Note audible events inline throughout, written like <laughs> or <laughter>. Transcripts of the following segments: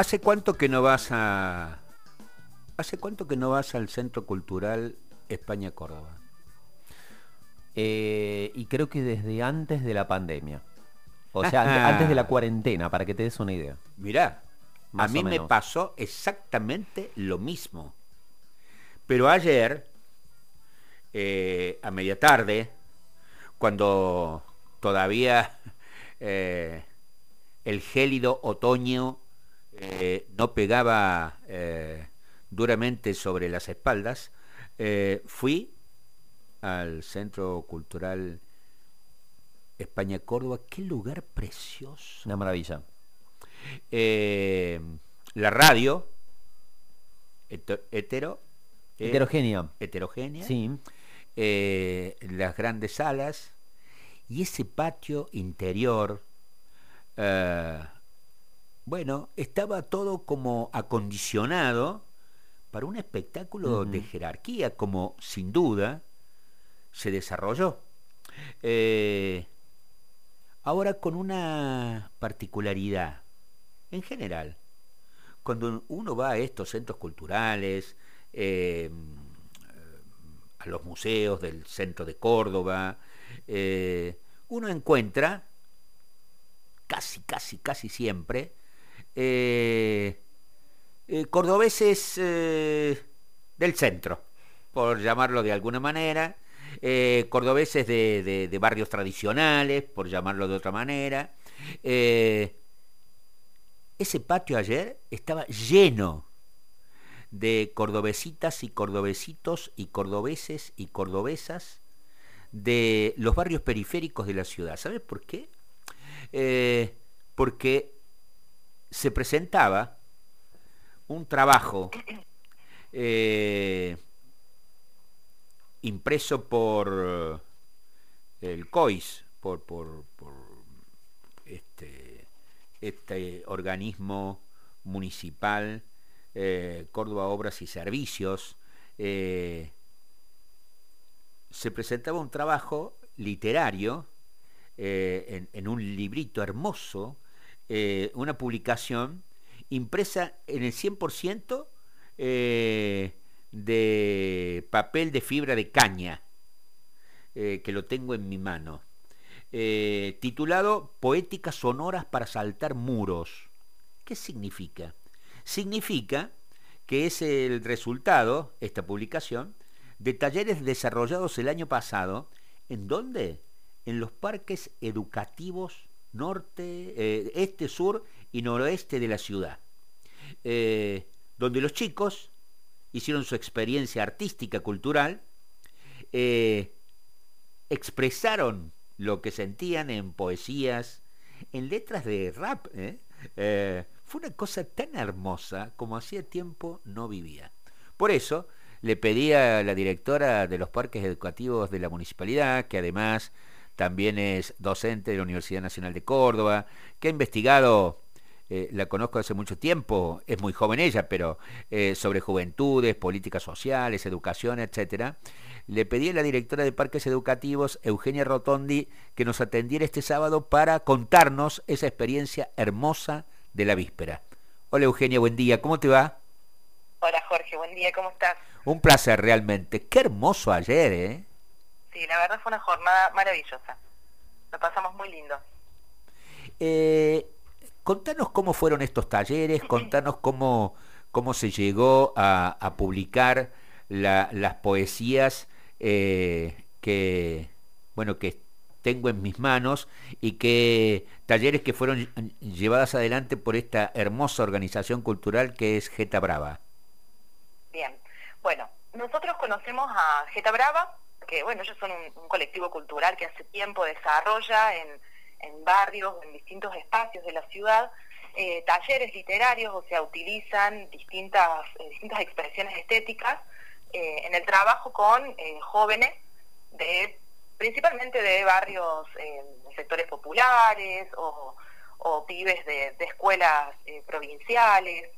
¿Hace cuánto que no vas a... ¿Hace cuánto que no vas al Centro Cultural España Córdoba? Eh, y creo que desde antes de la pandemia. O sea, antes de la cuarentena, para que te des una idea. Mirá, a mí me pasó exactamente lo mismo. Pero ayer, eh, a media tarde, cuando todavía <laughs> eh, el gélido otoño eh, no pegaba duramente sobre las espaldas, fui al Centro Cultural España Córdoba. Qué lugar precioso. Una maravilla. Eh, la radio, hetero, eh, heterogénea. Heterogénea. Sí. Eh, las grandes salas y ese patio interior. Bueno, estaba todo como acondicionado para un espectáculo de jerarquía, como sin duda se desarrolló. ahora con una particularidad en general. Cuando uno va a estos centros culturales, em, a los museos del centro de Córdoba, eh, uno encuentra, casi, casi, casi siempre, eh, eh, cordobeses del centro, por llamarlo de alguna manera, cordobeses de, barrios tradicionales, por llamarlo de otra manera, ese patio ayer estaba lleno de cordobesitas y cordobesitos y cordobeses y cordobesas de los barrios periféricos de la ciudad. ¿Sabes por qué? Eh, porque se presentaba un trabajo eh, impreso por el COIS, por, este, este organismo municipal, eh, Córdoba Obras y Servicios, eh, se presentaba un trabajo literario en, un librito hermoso, una publicación impresa en el 100% de papel de fibra de caña, que lo tengo en mi mano. Eh, titulado Poéticas sonoras para saltar muros. ¿Qué significa? Significa que es el resultado, esta publicación, de talleres desarrollados el año pasado. ¿En dónde? En los parques educativos norte, eh, este, sur y noroeste de la ciudad. Eh, donde los chicos hicieron su experiencia artística, cultural, expresaron lo que sentían en poesías, en letras de rap. ¿eh? Eh, fue una cosa tan hermosa como hacía tiempo no vivía. Por eso le pedí a la directora de los parques educativos de la municipalidad, que además también es docente de la Universidad Nacional de Córdoba, que ha investigado eh, la conozco hace mucho tiempo, es muy joven ella, pero eh, sobre juventudes, políticas sociales, educación, etcétera. Le pedí a la directora de Parques Educativos, Eugenia Rotondi, que nos atendiera este sábado para contarnos esa experiencia hermosa de la víspera. Hola Eugenia, buen día, ¿cómo te va? Hola Jorge, buen día, ¿cómo estás? Un placer realmente. Qué hermoso ayer, ¿eh? Sí, la verdad fue una jornada maravillosa. Lo pasamos muy lindo. Eh, Contanos cómo fueron estos talleres, contanos cómo, cómo se llegó a, publicar las poesías eh, que, bueno, que tengo en mis manos y que talleres que fueron llevadas adelante por esta hermosa organización cultural que es Geta Brava. Bien, bueno, nosotros conocemos a Geta Brava, que bueno, ellos son un colectivo cultural que hace tiempo desarrolla en en barrios, en distintos espacios de la ciudad, eh, talleres literarios, o sea, utilizan distintas, eh, distintas expresiones estéticas eh, en el trabajo con jóvenes de principalmente de barrios, de sectores populares o, pibes de, escuelas provinciales.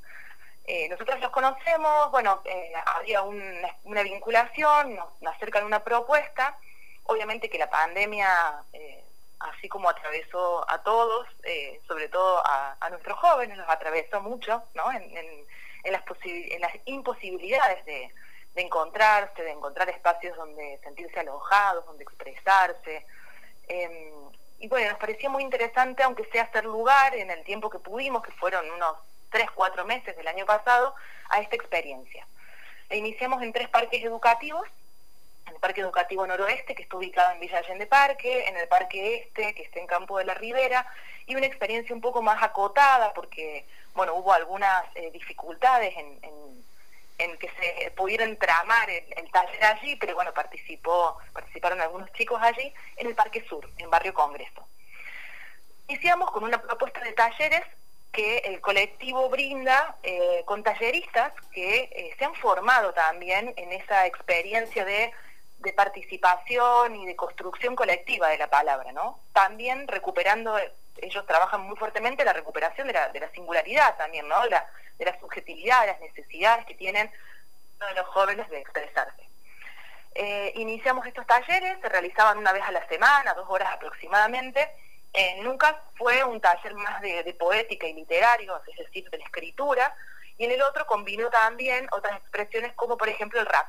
Nosotros los conocemos, bueno, había una, vinculación, nos, acercan una propuesta, obviamente que la pandemia así como atravesó a todos, eh, sobre todo a, nuestros jóvenes, los atravesó mucho, ¿no? En, las, en las imposibilidades de, encontrarse, de encontrar espacios donde sentirse alojados, donde expresarse. Em, y bueno, nos parecía muy interesante, aunque sea hacer lugar en el tiempo que pudimos, que fueron unos tres, cuatro meses del año pasado, a esta experiencia. E iniciamos en tres parques educativos, en el Parque Educativo Noroeste, que está ubicado en Villa Allende Parque, en el Parque Este, que está en Campo de la Ribera, y una experiencia un poco más acotada, porque, bueno, hubo algunas eh, dificultades en, que se pudieran tramar el, taller allí, pero bueno, participó, participaron algunos chicos allí, en el Parque Sur, en Barrio Congreso. Iniciamos con una propuesta de talleres que el colectivo brinda eh, con talleristas que eh, se han formado también en esa experiencia de, participación y de construcción colectiva de la palabra, ¿no? También recuperando, ellos trabajan muy fuertemente la recuperación de la, de la singularidad también, ¿no? La, de la subjetividad, de las necesidades que tienen los jóvenes de expresarse. Eh, iniciamos estos talleres, se realizaban una vez a la semana, dos horas aproximadamente, eh, nunca fue un taller más de, poética y literario, es decir, de la escritura, y en el otro combinó también otras expresiones como por ejemplo el rap.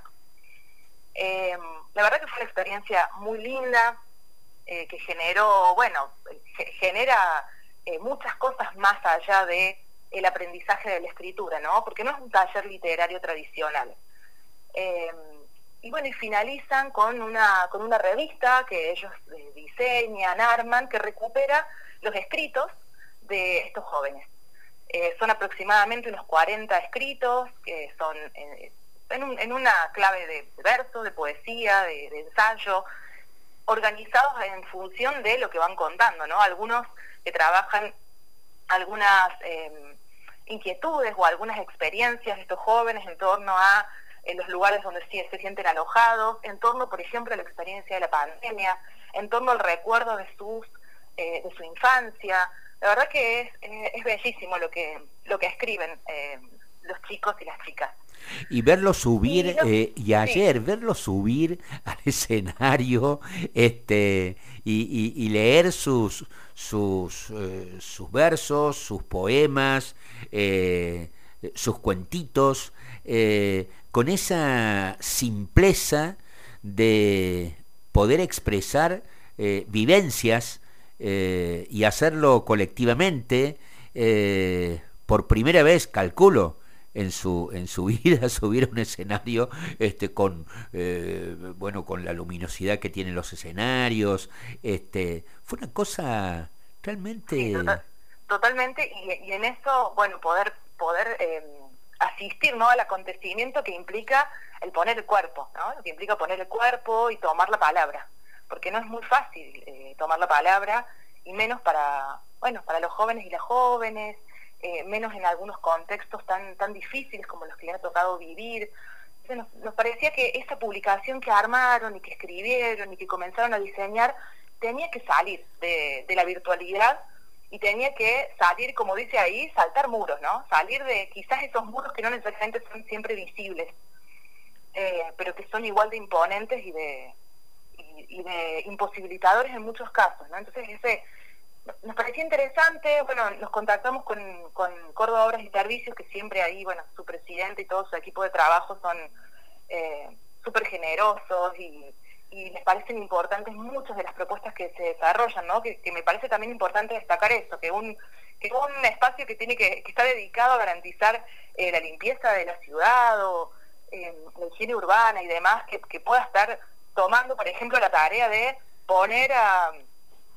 Eh, la verdad que fue una experiencia muy linda, eh, que generó, bueno, genera muchas cosas más allá de el aprendizaje de la escritura, ¿no? Porque no es un taller literario tradicional y bueno, y finalizan con una, con una revista que ellos eh, diseñan, arman, que recupera los escritos de estos jóvenes. Eh, son aproximadamente unos 40 escritos, que son eh, en, una clave de, verso, de poesía, de, ensayo, organizados en función de lo que van contando, ¿no? Algunos que trabajan algunas inquietudes o algunas experiencias de estos jóvenes en torno a en los lugares donde sí se sienten alojados, en torno, por ejemplo, a la experiencia de la pandemia, en torno al recuerdo de sus eh, de su infancia. La verdad que es, eh, es bellísimo lo que lo que escriben eh, los chicos y las chicas. Y verlo subir, y, ayer verlo subir <laughs> al escenario este, y, leer sus, sus, sus versos, sus poemas, sus cuentitos, con esa simpleza de poder expresar eh, vivencias eh, y hacerlo colectivamente, eh, por primera vez, calculo, en su, en su <laughs> vida subir a un escenario este, con, bueno, con la luminosidad que tienen los escenarios. Este, fue una cosa realmente... totalmente, y, y, en eso, bueno, poder, poder em, asistir ¿no? al acontecimiento que implica el poner el cuerpo, ¿no? que implica poner el cuerpo y tomar la palabra, porque no es muy fácil eh, tomar la palabra y menos para, bueno, para los jóvenes y las jóvenes, eh, menos en algunos contextos tan, tan difíciles como los que le ha tocado vivir. nos, parecía que esa publicación que armaron y que escribieron y que comenzaron a diseñar tenía que salir de, de la virtualidad y tenía que salir, como dice ahí, saltar muros, ¿no? Salir de quizás esos muros que no necesariamente son siempre visibles, eh, pero que son igual de imponentes y de, y, de imposibilitadores en muchos casos, ¿no? Entonces nos parecía interesante, bueno, nos contactamos con, con Córdoba Obras y Servicios, que siempre ahí, bueno, su presidente y todo su equipo de trabajo son eh, súper generosos y y les parecen importantes muchas de las propuestas que se desarrollan, ¿no? Que, me parece también importante destacar eso, que un, que un espacio que tiene que, que está dedicado a garantizar eh, la limpieza de la ciudad o eh, la higiene urbana y demás, que, pueda estar tomando, por ejemplo, la tarea de poner a,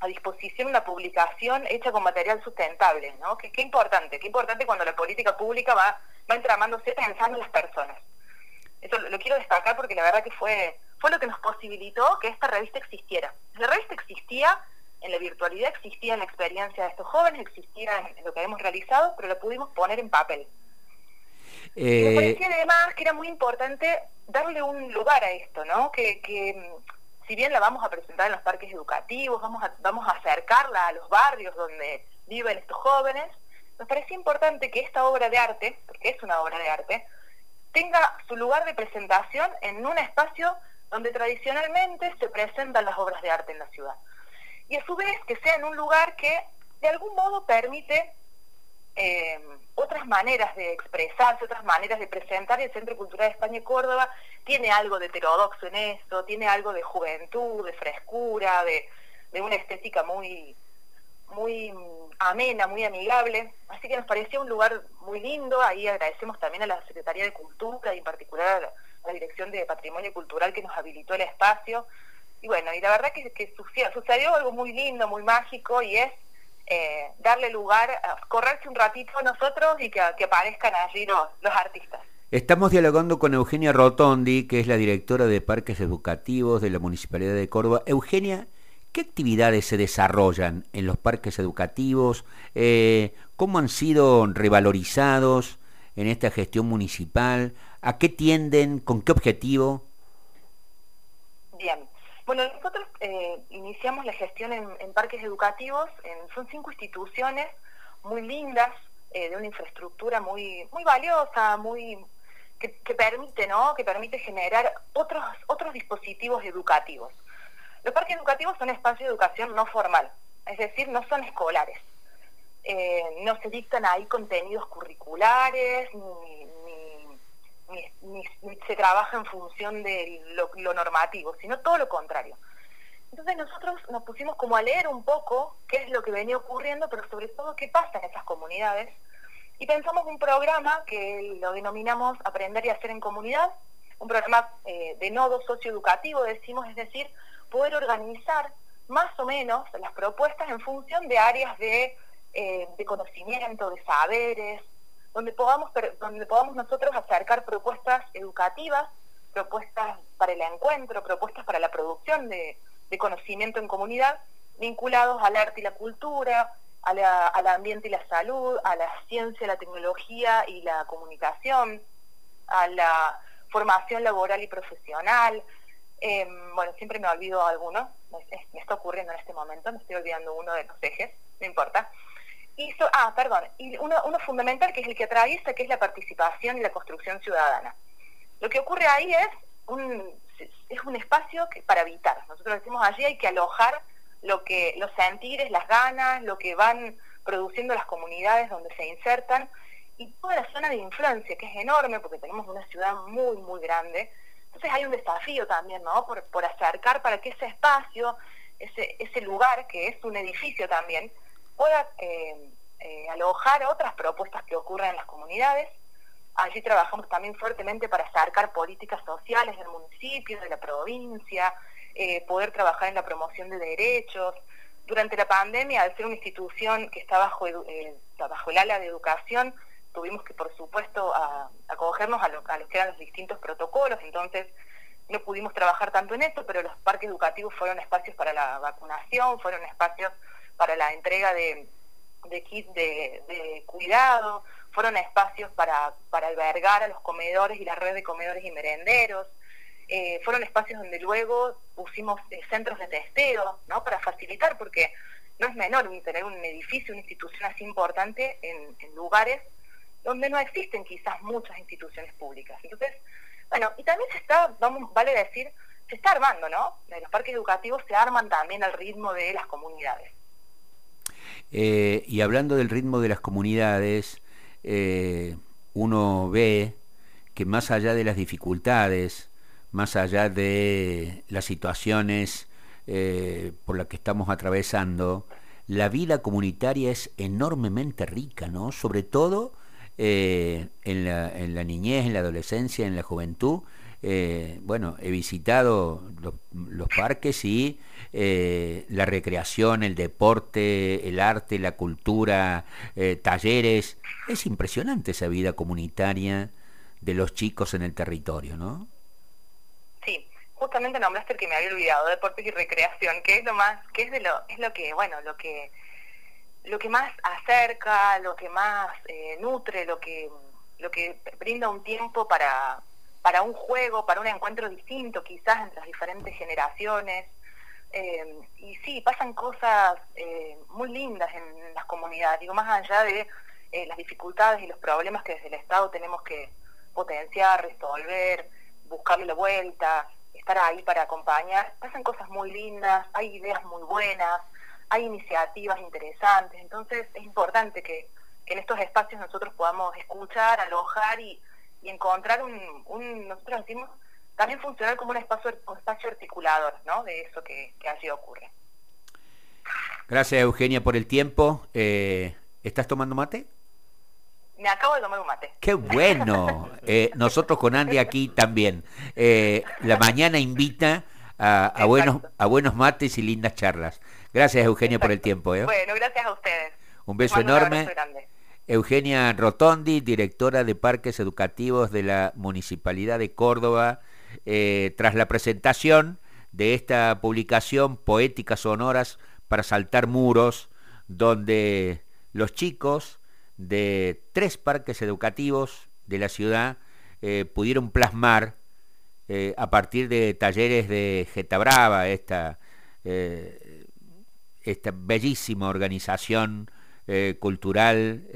a disposición una publicación hecha con material sustentable, ¿no? Que, qué importante, qué importante cuando la política pública va, va entramándose pensando en las personas. Eso lo quiero destacar porque la verdad que fue fue lo que nos posibilitó que esta revista existiera. La revista existía en la virtualidad, existía en la experiencia de estos jóvenes, existía en lo que hemos realizado, pero lo pudimos poner en papel. Eh... Me parecía además que era muy importante darle un lugar a esto, ¿no? Que, que si bien la vamos a presentar en los parques educativos, vamos a, vamos a acercarla a los barrios donde viven estos jóvenes, nos parecía importante que esta obra de arte, porque es una obra de arte, tenga su lugar de presentación en un espacio donde tradicionalmente se presentan las obras de arte en la ciudad. y a su vez que sea en un lugar que de algún modo permite eh, otras maneras de expresarse, otras maneras de presentar. El Centro Cultural de España y Córdoba tiene algo de heterodoxo en eso, tiene algo de juventud, de frescura, de, de una estética muy, muy amena, muy amigable. Así que nos parecía un lugar muy lindo. Ahí agradecemos también a la Secretaría de Cultura y en particular a la Dirección de Patrimonio Cultural que nos habilitó el espacio. Y bueno, y la verdad que, que sucedió algo muy lindo, muy mágico y es eh, darle lugar, a correrse un ratito nosotros y que, aparezcan allí los, los artistas. Estamos dialogando con Eugenia Rotondi, que es la directora de Parques Educativos de la Municipalidad de Córdoba. Eugenia, ¿qué actividades se desarrollan en los parques educativos? Eh, ¿Cómo han sido revalorizados en esta gestión municipal? ¿A qué tienden? ¿Con qué objetivo? Bien, bueno, nosotros eh, iniciamos la gestión en, parques educativos, son cinco instituciones muy lindas, eh, de una infraestructura muy, muy valiosa, muy que, permite, ¿no? Que permite generar otros, otros dispositivos educativos. Los parques educativos son espacios de educación no formal, es decir, no son escolares. Eh, no se dictan ahí contenidos curriculares, ni, se trabaja en función de lo, normativo, sino todo lo contrario. Entonces nosotros nos pusimos como a leer un poco qué es lo que venía ocurriendo, pero sobre todo qué pasa en esas comunidades. Y pensamos un programa que lo denominamos Aprender y Hacer en Comunidad, un programa eh, de nodo socioeducativo, decimos, es decir, poder organizar más o menos las propuestas en función de áreas de, eh, de conocimiento, de saberes, donde podamos, donde podamos nosotros acercar propuestas educativas, propuestas para el encuentro, propuestas para la producción de, conocimiento en comunidad, vinculados al arte y la cultura, al ambiente y la salud, a la ciencia, la tecnología y la comunicación, a la formación laboral y profesional. Em, bueno, siempre me olvido alguno, me, está ocurriendo en este momento, me estoy olvidando uno de los ejes, no importa ah, perdón, y uno, fundamental que es el que atraviesa, que es la participación y la construcción ciudadana. Lo que ocurre ahí es un, es un espacio que, para habitar. Nosotros decimos allí hay que alojar lo que, los sentires, las ganas, lo que van produciendo las comunidades donde se insertan y toda la zona de influencia, que es enorme porque tenemos una ciudad muy, muy grande. Entonces hay un desafío también, ¿no? Por, por acercar para que ese espacio, ese, ese lugar, que es un edificio también, pueda eh, eh, alojar otras propuestas que ocurren en las comunidades. Allí trabajamos también fuertemente para acercar políticas sociales del municipio, de la provincia, eh, poder trabajar en la promoción de derechos. Durante la pandemia, al ser una institución que está bajo, bajo el ala de educación, tuvimos que, por supuesto, acogernos a lo, a lo que eran los distintos protocolos, entonces no pudimos trabajar tanto en esto, pero los parques educativos fueron espacios para la vacunación, fueron espacios para la entrega de, kits de, cuidado, fueron espacios para, albergar a los comedores y la red de comedores y merenderos, eh, fueron espacios donde luego pusimos eh, centros de testeo, ¿no? Para facilitar, porque no es menor tener un edificio, una institución así importante en, lugares donde no existen quizás muchas instituciones públicas. Entonces, bueno, y también se está, vale decir, se está armando, ¿no? Los parques educativos se arman también al ritmo de las comunidades. Eh, y hablando del ritmo de las comunidades, eh, uno ve que más allá de las dificultades, más allá de las situaciones eh, por las que estamos atravesando, la vida comunitaria es enormemente rica, ¿no? Sobre todo en la, en, la, niñez, en la adolescencia, en la juventud. bueno, he visitado los parques y eh, la recreación, el deporte, el arte, la cultura, eh, talleres. Es impresionante esa vida comunitaria de los chicos en el territorio, ¿no? Sí, justamente nombraste el que me había olvidado, deportes y recreación, que es lo más, que es de lo, es lo que, bueno, lo que lo que más acerca, lo que más eh, nutre, lo que lo que brinda un tiempo para, para un juego, para un encuentro distinto quizás entre las diferentes generaciones, eh, y sí, pasan cosas eh, muy lindas en, las comunidades, digo, más allá de eh, las dificultades y los problemas que desde el Estado tenemos que potenciar, resolver, buscarle la vuelta, estar ahí para acompañar, pasan cosas muy lindas, hay ideas muy buenas, hay iniciativas interesantes, entonces es importante que, en estos espacios nosotros podamos escuchar, alojar y, encontrar un, nosotros decimos, también funcionar como un espacio, un espacio articulador ¿no? de eso que, allí ocurre. Gracias Eugenia por el tiempo. Eh, ¿Estás tomando mate? Me acabo de tomar un mate. ¡Qué bueno! <laughs> Eh, nosotros con Andy aquí también. Eh, la mañana invita a, buenos, a buenos mates y lindas charlas. Gracias Eugenia por el tiempo. Bueno, gracias a ustedes. Un beso enorme. Eugenia Rotondi, directora de Parques Educativos de la Municipalidad de Córdoba, tras la presentación de esta publicación Poéticas Sonoras para Saltar Muros, donde los chicos de tres parques educativos de la ciudad eh, pudieron plasmar eh, a partir de talleres de Geta Brava, esta, eh, esta bellísima organización cultural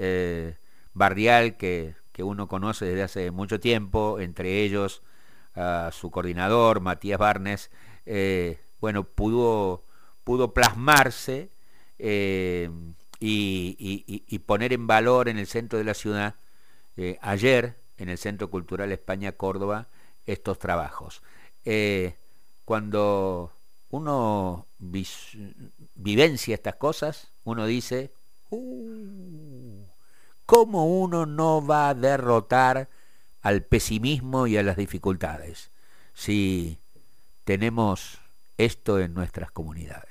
barrial que, que, uno conoce desde hace mucho tiempo, entre ellos su coordinador, Matías Barnes, bueno, pudo, pudo plasmarse y, poner en valor en el centro de la ciudad, eh, ayer en el Centro Cultural España Córdoba, estos trabajos. Eh, cuando uno vivencia estas cosas, uno dice, uh, ¿cómo uno no va a derrotar al pesimismo y a las dificultades si tenemos esto en nuestras comunidades?